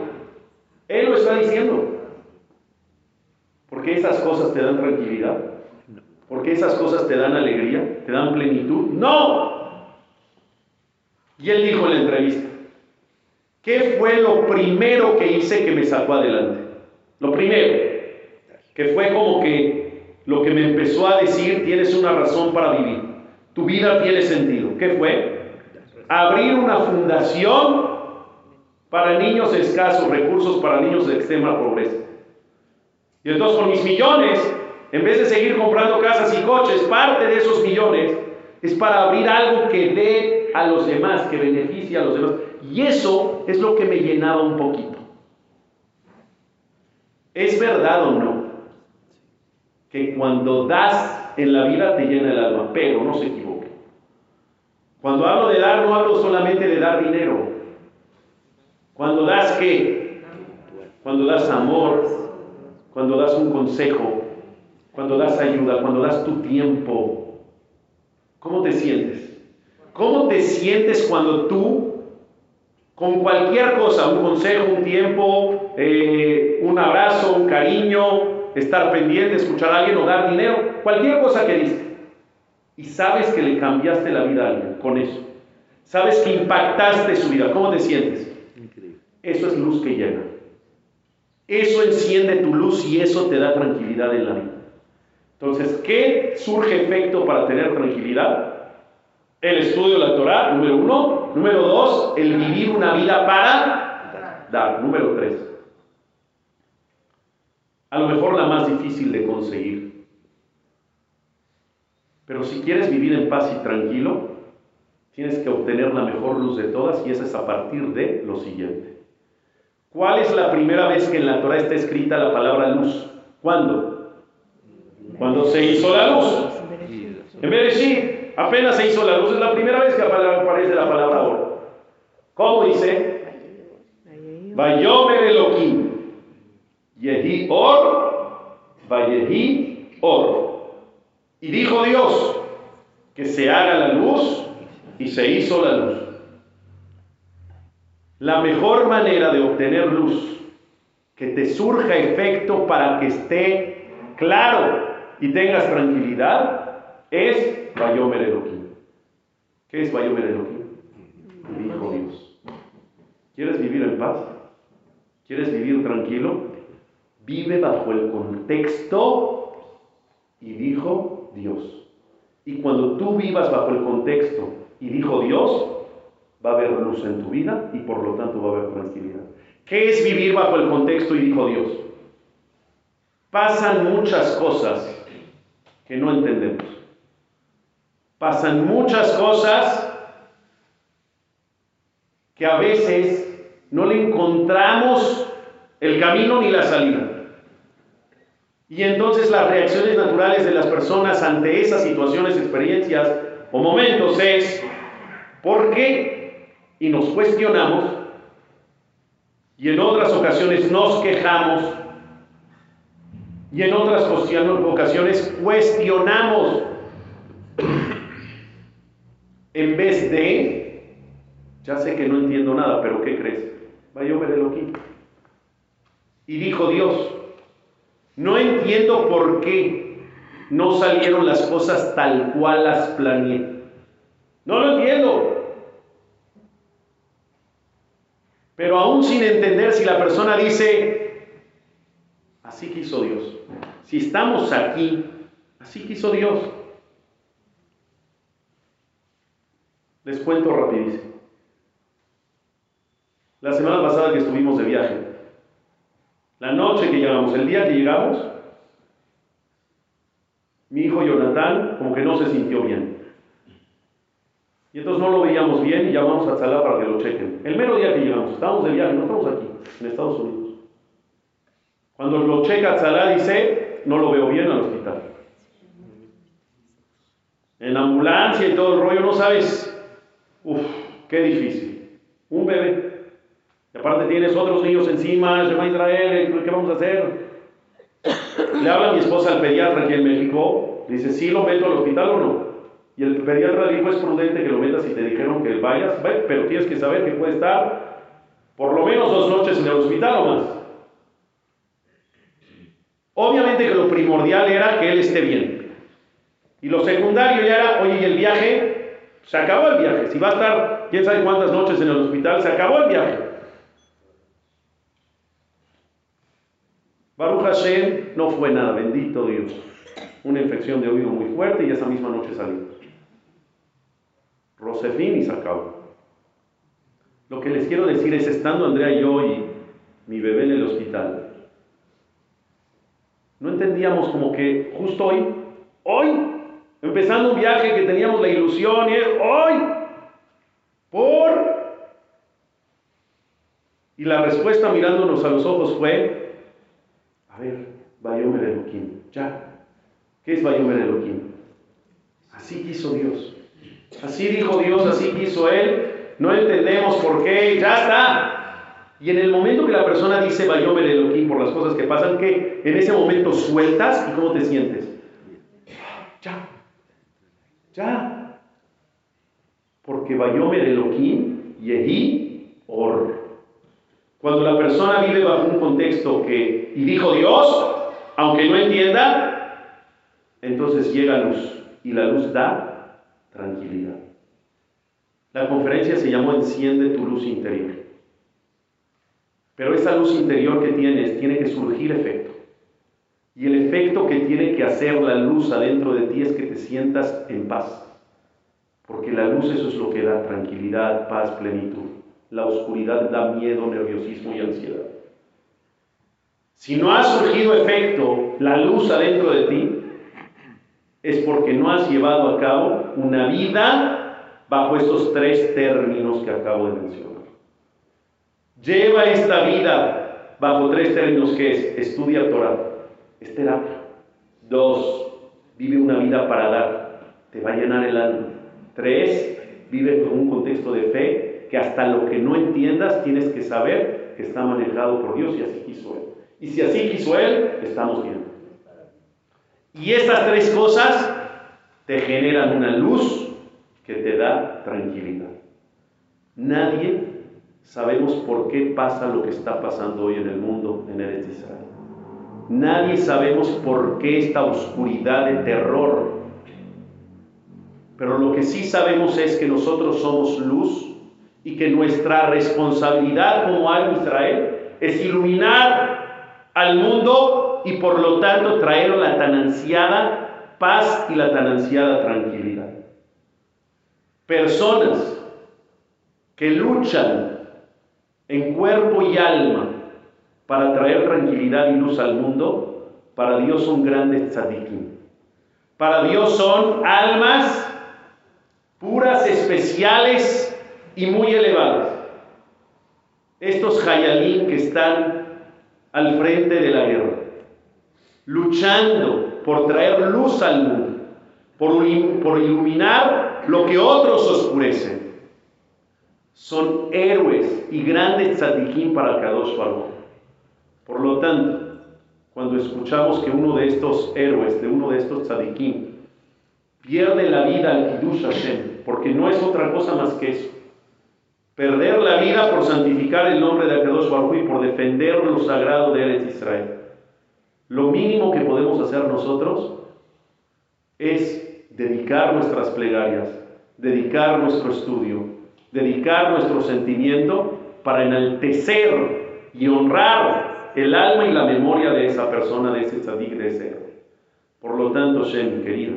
Él lo está diciendo. Porque esas cosas te dan tranquilidad. Porque esas cosas te dan alegría, te dan plenitud. No. Y él dijo en la entrevista, ¿qué fue lo primero que hice que me sacó adelante? Lo primero, que fue como que lo que me empezó a decir, tienes una razón para vivir. Tu vida tiene sentido. ¿Qué fue? Abrir una fundación para niños escasos, recursos para niños de extrema pobreza. Y entonces con mis millones en vez de seguir comprando casas y coches, parte de esos millones es para abrir algo que dé a los demás, que beneficie a los demás. Y eso es lo que me llenaba un poquito. ¿Es verdad o no? Que cuando das en la vida te llena el alma, pero no se equivoque. Cuando hablo de dar, no hablo solamente de dar dinero. Cuando das qué? Cuando das amor, cuando das un consejo, cuando das ayuda, cuando das tu tiempo, ¿cómo te sientes? ¿Cómo te sientes cuando tú, con cualquier cosa, un consejo, un tiempo, eh, un abrazo, un cariño, estar pendiente, escuchar a alguien o dar dinero, cualquier cosa que diste, y sabes que le cambiaste la vida a alguien con eso, sabes que impactaste su vida, ¿cómo te sientes? Eso es luz que llena. Eso enciende tu luz y eso te da tranquilidad en la vida. Entonces, ¿qué surge efecto para tener tranquilidad? El estudio de la Torah, número uno. Número dos, el vivir una vida para dar. Número tres. A lo mejor la más difícil de conseguir. Pero si quieres vivir en paz y tranquilo, tienes que obtener la mejor luz de todas y esa es a partir de lo siguiente. ¿Cuál es la primera vez que en la Torah está escrita la palabra luz? ¿Cuándo? Cuando se hizo la luz. En apenas se hizo la luz, es la primera vez que aparece la palabra or. ¿Cómo dice? Vayomer Elohim. Yehi or, Vayehi or. Y dijo Dios que se haga la luz y se hizo la luz. La mejor manera de obtener luz, que te surja efecto para que esté claro y tengas tranquilidad, es Bayomer Elohim. ¿Qué es Bayomer Elohim? Dijo Dios. ¿Quieres vivir en paz? ¿Quieres vivir tranquilo? Vive bajo el contexto y dijo Dios. Y cuando tú vivas bajo el contexto y dijo Dios, va a haber luz en tu vida y por lo tanto va a haber tranquilidad. ¿Qué es vivir bajo el contexto y dijo Dios? Pasan muchas cosas que no entendemos. Pasan muchas cosas que a veces no le encontramos el camino ni la salida. Y entonces las reacciones naturales de las personas ante esas situaciones, experiencias o momentos es, ¿por qué? Y nos cuestionamos y en otras ocasiones nos quejamos y en otras ocasiones cuestionamos en vez de, ya sé que no entiendo nada, pero ¿qué crees? Vaya a ver el loquito. Y dijo Dios, no entiendo por qué no salieron las cosas tal cual las planeé. No lo entiendo. Pero aún sin entender si la persona dice, así quiso Dios. Si estamos aquí, así quiso Dios. Les cuento rapidísimo. La semana pasada que estuvimos de viaje, la noche que llegamos, el día que llegamos, mi hijo Jonathan como que no se sintió bien. Y entonces no lo veíamos bien y llamamos a Tzalá para que lo chequen. El mero día que llegamos, estamos de viaje, no estamos aquí, en Estados Unidos. Cuando lo checa Tzalá dice, no lo veo bien al hospital. En ambulancia y todo el rollo, no sabes. Uf, qué difícil. Un bebé. Y aparte tienes otros niños encima, Shema Israel, ¿qué vamos a hacer? Le habla mi esposa al pediatra aquí en México, dice, ¿sí lo meto al hospital o no? Y el pediatra dijo, es prudente que lo metas si te dijeron que vayas, pero tienes que saber que puede estar por lo menos dos noches en el hospital o más. Obviamente que lo primordial era que él esté bien. Y lo secundario ya era, oye, ¿y el viaje? Se acabó el viaje. Si va a estar quién sabe cuántas noches en el hospital, se acabó el viaje. Baruch Hashem no fue nada, bendito Dios. Una infección de oído muy fuerte y esa misma noche salió. Rosefín y se acabó. Lo que les quiero decir es, estando Andrea y yo y mi bebé en el hospital, no entendíamos como que justo hoy, hoy, empezando un viaje que teníamos la ilusión es hoy, por... Y la respuesta mirándonos a los ojos fue, a ver, Bayomer Elohim, ya. ¿Qué es Bayomer Elohim? Así quiso Dios. Así dijo Dios, así quiso Él. No entendemos por qué, ya está. Y en el momento que la persona dice Bayomer Elohim por las cosas que pasan, que en ese momento sueltas y cómo te sientes. Ya. Porque Bayomer Elohim, Yehi, Or. Cuando la persona vive bajo un contexto que, y dijo Dios, aunque no entienda, entonces llega luz. Y la luz da tranquilidad. La conferencia se llamó Enciende tu luz interior. Pero esa luz interior que tienes tiene que surgir efecto. Efecto que tiene que hacer la luz adentro de ti es que te sientas en paz. Porque la luz eso es lo que da tranquilidad, paz, plenitud. La oscuridad da miedo, nerviosismo y ansiedad. Si no ha surgido efecto la luz adentro de ti, es porque no has llevado a cabo una vida bajo estos tres términos que acabo de mencionar. Lleva esta vida bajo tres términos que es estudia Torah, es terapia. Dos, vive una vida para dar, te va a llenar el alma. Tres, vive con un contexto de fe que hasta lo que no entiendas tienes que saber que está manejado por Dios y así quiso Él. Y si así quiso Él, estamos bien. Y estas tres cosas te generan una luz que te da tranquilidad. Nadie sabemos por qué pasa lo que está pasando hoy en el mundo en Eretz Israel. Nadie sabemos por qué esta oscuridad de terror. Pero lo que sí sabemos es que nosotros somos luz y que nuestra responsabilidad como alma Israel es iluminar al mundo y por lo tanto traer la tan ansiada paz y la tan ansiada tranquilidad. Personas que luchan en cuerpo y alma para traer tranquilidad y luz al mundo, para Dios son grandes tzadikim. Para Dios son almas puras, especiales y muy elevadas. Estos Hayalín que están al frente de la guerra, luchando por traer luz al mundo, por, por iluminar lo que otros oscurecen son héroes y grandes tzadikim para Kadosh Baruch. Por lo tanto, cuando escuchamos que uno de estos héroes, de uno de estos tzadikim, pierde la vida al Kiddush Hashem, porque no es otra cosa más que eso. Perder la vida por santificar el nombre de Kadosh Baruch y por defender lo sagrado de Eretz Israel. Lo mínimo que podemos hacer nosotros es dedicar nuestras plegarias, dedicar nuestro estudio, dedicar nuestro sentimiento para enaltecer y honrar el alma y la memoria de esa persona, de ese tzadik, de ese héroe. Por lo tanto, Shem, querido,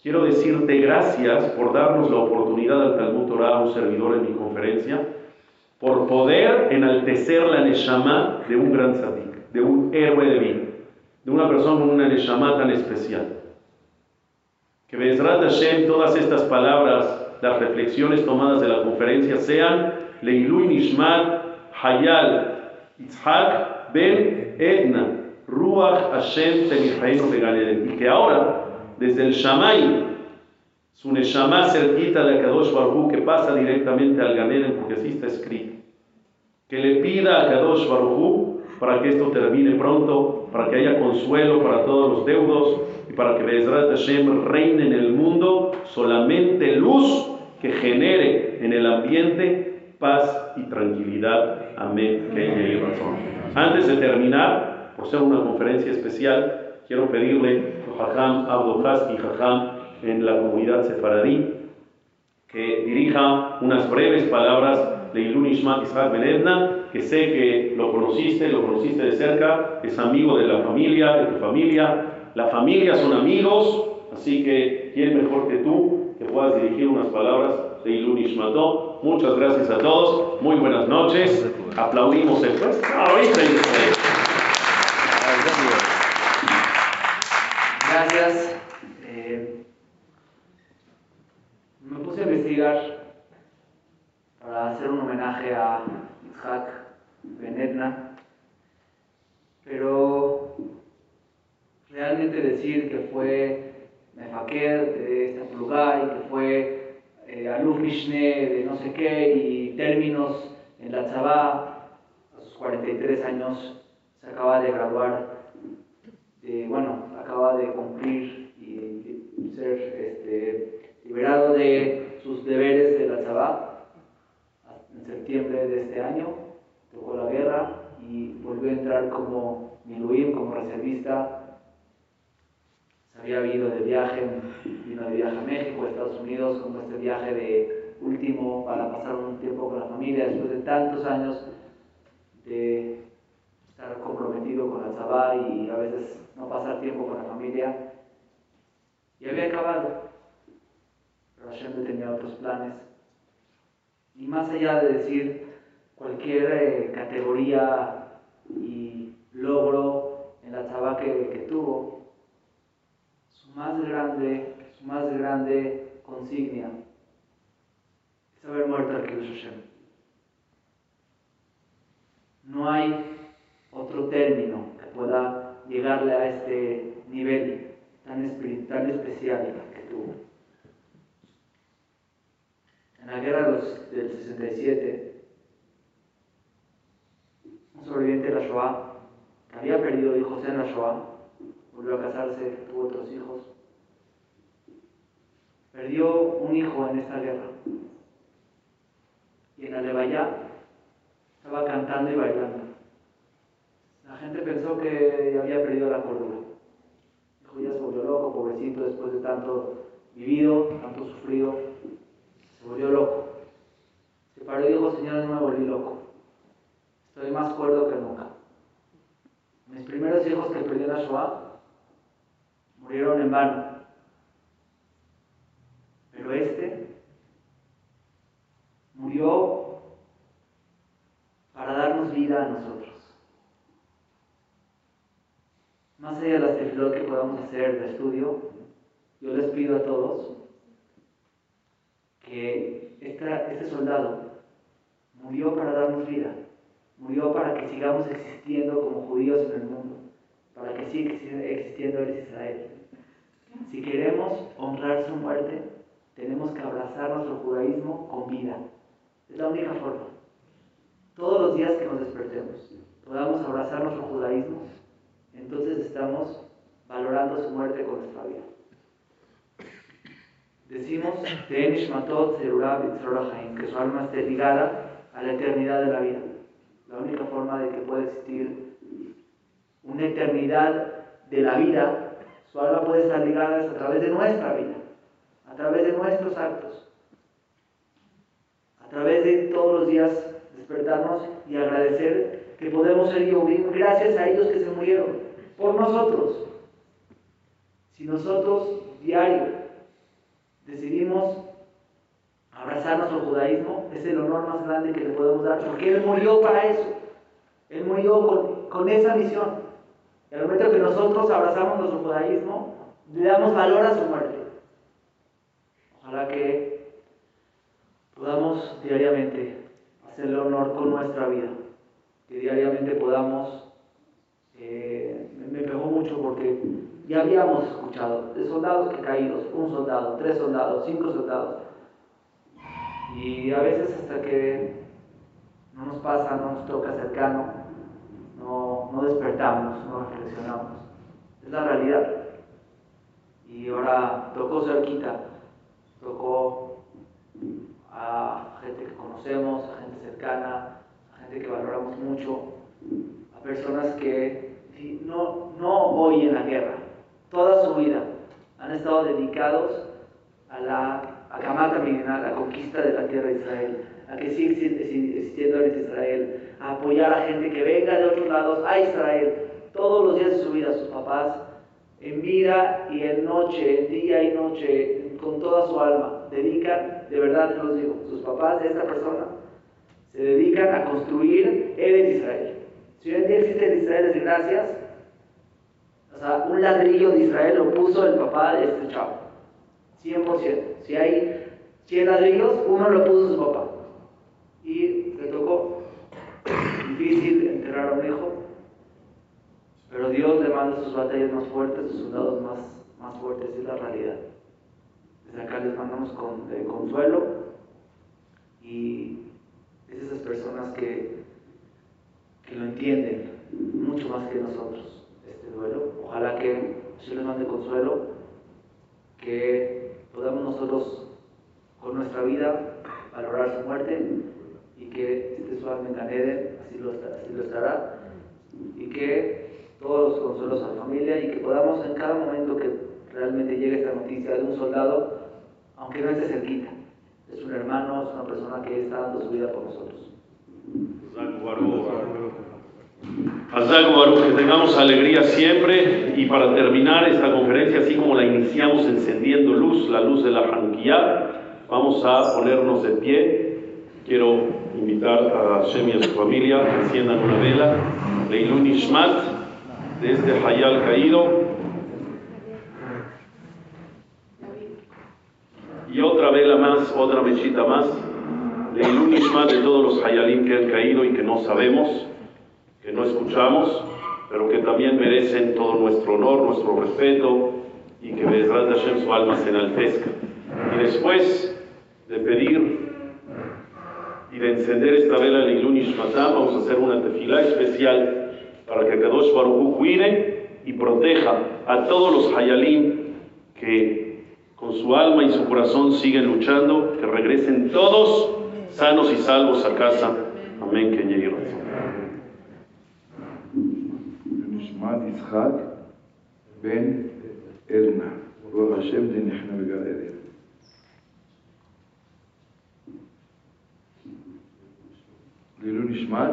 quiero decirte gracias por darnos la oportunidad al Talmud Torah, un servidor en mi conferencia, por poder enaltecer la neshama de un gran tzadik, de un héroe de vida, de una persona con una neshama tan especial. Que Bezrat Hashem, todas estas palabras las reflexiones tomadas de la conferencia sean Leilui Nishmat Hayal Itzhak Ben Edna Ruach Hashem Tenijaino Beganeden. Y que ahora, desde el Shamay, su Neshama cerquita de Kadosh Baruch que pasa directamente al Ganeden, porque así está escrito, que le pida a Kadosh Baruch para que esto termine pronto, para que haya consuelo para todos los deudos y para que Bezrat Hashem reine en el mundo solamente luz que genere en el ambiente paz y tranquilidad. Amén. Que razón. Antes de terminar, por ser una conferencia especial, quiero pedirle a Jajam Abdo y Jajam en la comunidad sefaradí que dirija unas breves palabras de Ilun Ishmat Isaac Benedna, que sé que lo conociste, lo conociste de cerca, es amigo de la familia, de tu familia. La familia son amigos, así que ¿quién mejor que tú que puedas dirigir unas palabras de Ilun Ishmato. Muchas gracias a todos, muy buenas noches. Aplaudimos el Gracias. Eh, me puse a investigar para hacer un homenaje a Itzhak Benetna, pero realmente decir que fue Mefaker de este lugar y que fue eh, alumno de no sé qué y términos Chabá, a sus 43 años se acaba de graduar, bueno, acaba de cumplir y, ser este, liberado de sus deberes de la Chabá en septiembre de este año, tocó la guerra y volvió a entrar como Miluim, como reservista había ido de viaje, vino de viaje a México, a Estados Unidos, como este viaje de último para pasar un tiempo con la familia después de tantos años de estar comprometido con la Zabá y a veces no pasar tiempo con la familia. Y había acabado, pero Hashem tenía otros planes. Y más allá de decir cualquier eh, categoría y logro en la Zabá que, que tuvo, más grande, su más grande consignia es haber muerto al Kiddush Hashem. No hay otro término que pueda llegarle a este nivel tan, tan especial que tuvo. En la guerra del 67, un sobreviviente de la Shoah, que había perdido hijos en la Shoah, volvió a casarse, tuvo otros hijos, perdió un hijo en esta guerra. Y en Alevaya estaba cantando y bailando. La gente pensó que había perdido la cordura. Dijo, ya se volvió loco, pobrecito, después de tanto vivido, tanto sufrido, se volvió loco. Se paró y dijo, Señor, no me volví loco. Estoy más cuerdo que nunca. Mis primeros hijos que perdí en la Shoah murieron en vano. Pero este murió a nosotros. Más allá de las tefilot que podamos hacer de estudio, yo les pido a todos que este soldado murió para darnos vida, murió para que sigamos existiendo como judíos en el mundo, para que siga existiendo el Israel. Si queremos honrar su muerte, tenemos que abrazar nuestro judaísmo con vida. Es la única forma. Todos los días que nos despertemos, podamos abrazar nuestro judaísmo, entonces estamos valorando su muerte con nuestra vida. Decimos, que su alma esté ligada a la eternidad de la vida. La única forma de que pueda existir una eternidad de la vida, su alma puede estar ligada a través de nuestra vida, a través de nuestros actos, a través de todos los días despertarnos y agradecer que podemos ser Yehudim gracias a ellos que se murieron por nosotros. Si nosotros diario decidimos abrazar nuestro judaísmo, es el honor más grande que le podemos dar, porque Él murió para eso. Él murió con, con esa misión. Y al momento que nosotros abrazamos nuestro judaísmo, le damos valor a su muerte. Ojalá que podamos diariamente hacerle honor con nuestra vida, que diariamente podamos, eh, me pegó mucho porque ya habíamos escuchado de soldados que caídos, un soldado, tres soldados, cinco soldados. Y a veces hasta que no nos pasa, no nos toca cercano, no, no despertamos, no reflexionamos. Es la realidad. Y ahora tocó cerquita, tocó a gente que conocemos, a gente cercana, a gente que valoramos mucho, a personas que no, no hoy en la guerra, toda su vida han estado dedicados a la a a la conquista de la tierra de Israel, a que siga existiendo en Israel, a apoyar a gente que venga de otros lados a Israel, todos los días de su vida, sus papás, en vida y en noche, en día y noche, con toda su alma, dedican, de verdad te los digo, sus papás de esta persona, se dedican a construir el Israel. Si hoy en día existe el Israel, es gracias o sea, un ladrillo de Israel lo puso el papá de este chavo. 100%. Si hay 100 ladrillos, uno lo puso su papá. Y le tocó difícil enterrar a un hijo. Pero Dios le manda sus batallas más fuertes, sus soldados más, más fuertes, es la realidad. Desde acá les mandamos con, consuelo y es esas personas que, que lo entienden mucho más que nosotros duelo. Ojalá que Dios les mande consuelo, que podamos nosotros con nuestra vida valorar su muerte y que este su alma en así lo, así lo estará, y que todos los consuelos a la familia y que podamos en cada momento que realmente llegue esta noticia de un soldado, aunque no esté cerquita, es un hermano, es una persona que está dando su vida por nosotros. Que tengamos alegría siempre y para terminar esta conferencia, así como la iniciamos encendiendo luz, la luz de la Hanukkah, vamos a ponernos de pie. Quiero invitar a Hashem y a su familia enciendan una vela, Leilun Ishmat, desde Hayal Caído. Y otra vela más, otra mechita más, Leilun Ishmat de todos los Hayalim que han caído y que no sabemos que no escuchamos, pero que también merecen todo nuestro honor, nuestro respeto y que Bezrat Hashem su alma se enaltezca. Y después de pedir y de encender esta vela de Ilun Ishmatam, vamos a hacer una tefilá especial para que Kadosh Baruch cuide y proteja a todos los Hayalim que con por su alma y su corazón siguen luchando, que regresen todos sanos y salvos a casa. Amén. Que llegue razón. ונשמעת יצחק בן עדנה, ברוך השם תנחנו בגן עדן. לעילוי נשמת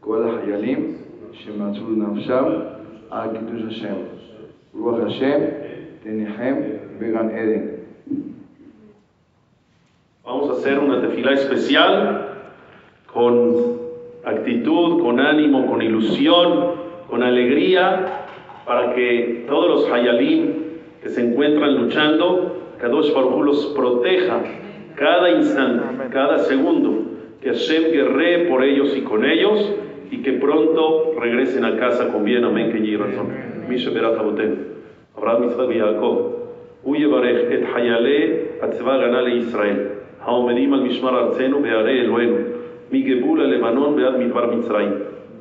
כל החיילים שמצאו נפשם על קידוש השם. ברוך השם תניחם Eden. Vamos a hacer una tefila especial con actitud, con ánimo, con ilusión, con alegría, para que todos los hayalim que se encuentran luchando, Kadosh Baruj los proteja cada instante, cada segundo, que Hashem guerree por ellos y con ellos, y que pronto regresen a casa con bien, amén, que allí razón. Berat Abraham Isaac y Jacob. הוא יברך את חיילי הצבא ההגנה לישראל, העומדים על משמר ארצנו בערי אלוהינו, מגבול הלבנון ועד מדבר מצרים,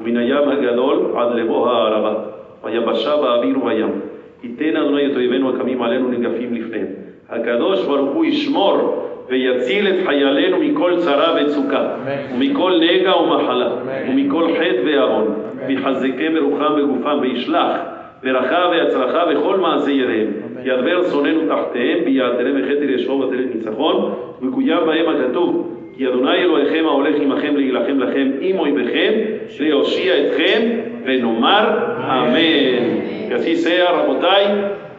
ומן הים הגדול עד לבוא הערבה, ויבשה באוויר ובים. ייתן אדוני את אויבינו הקמים עלינו נגפים לפניהם. הקדוש ברוך הוא ישמור ויציל את חיילינו מכל צרה וצוקה, ומכל נגע ומחלה, ומכל חטא ועוון, ויחזקם ברוחם וגופם, וישלח ברכה והצלחה בכל מעשה ידיהם. ידבר שונאינו תחתיהם, ויעטרם וחטא ישמור ותלת ניצחון, ויקוים בהם הכתוב, כי אדוני אלוהיכם ההולך עמכם להילחם לכם עם אויביכם, להושיע אתכם, ונאמר אמן. Que así sea, רבותיי,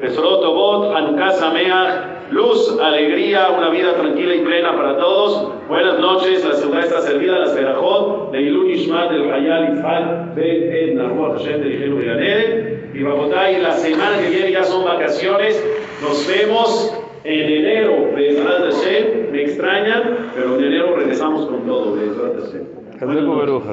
בשורות טובות, חנוכה שמח, luz, alegría, una vida tranquila y plena para todos. Buenas noches, la ciudad está servida, las Berajot, de Ilun Ishmat, del Hayal Ifal, Ben Edna, Ruach Hashem, de y Bogotá. La semana que viene ya son vacaciones. Nos vemos en enero. Me extrañan, pero en enero regresamos con todo. Hasta luego,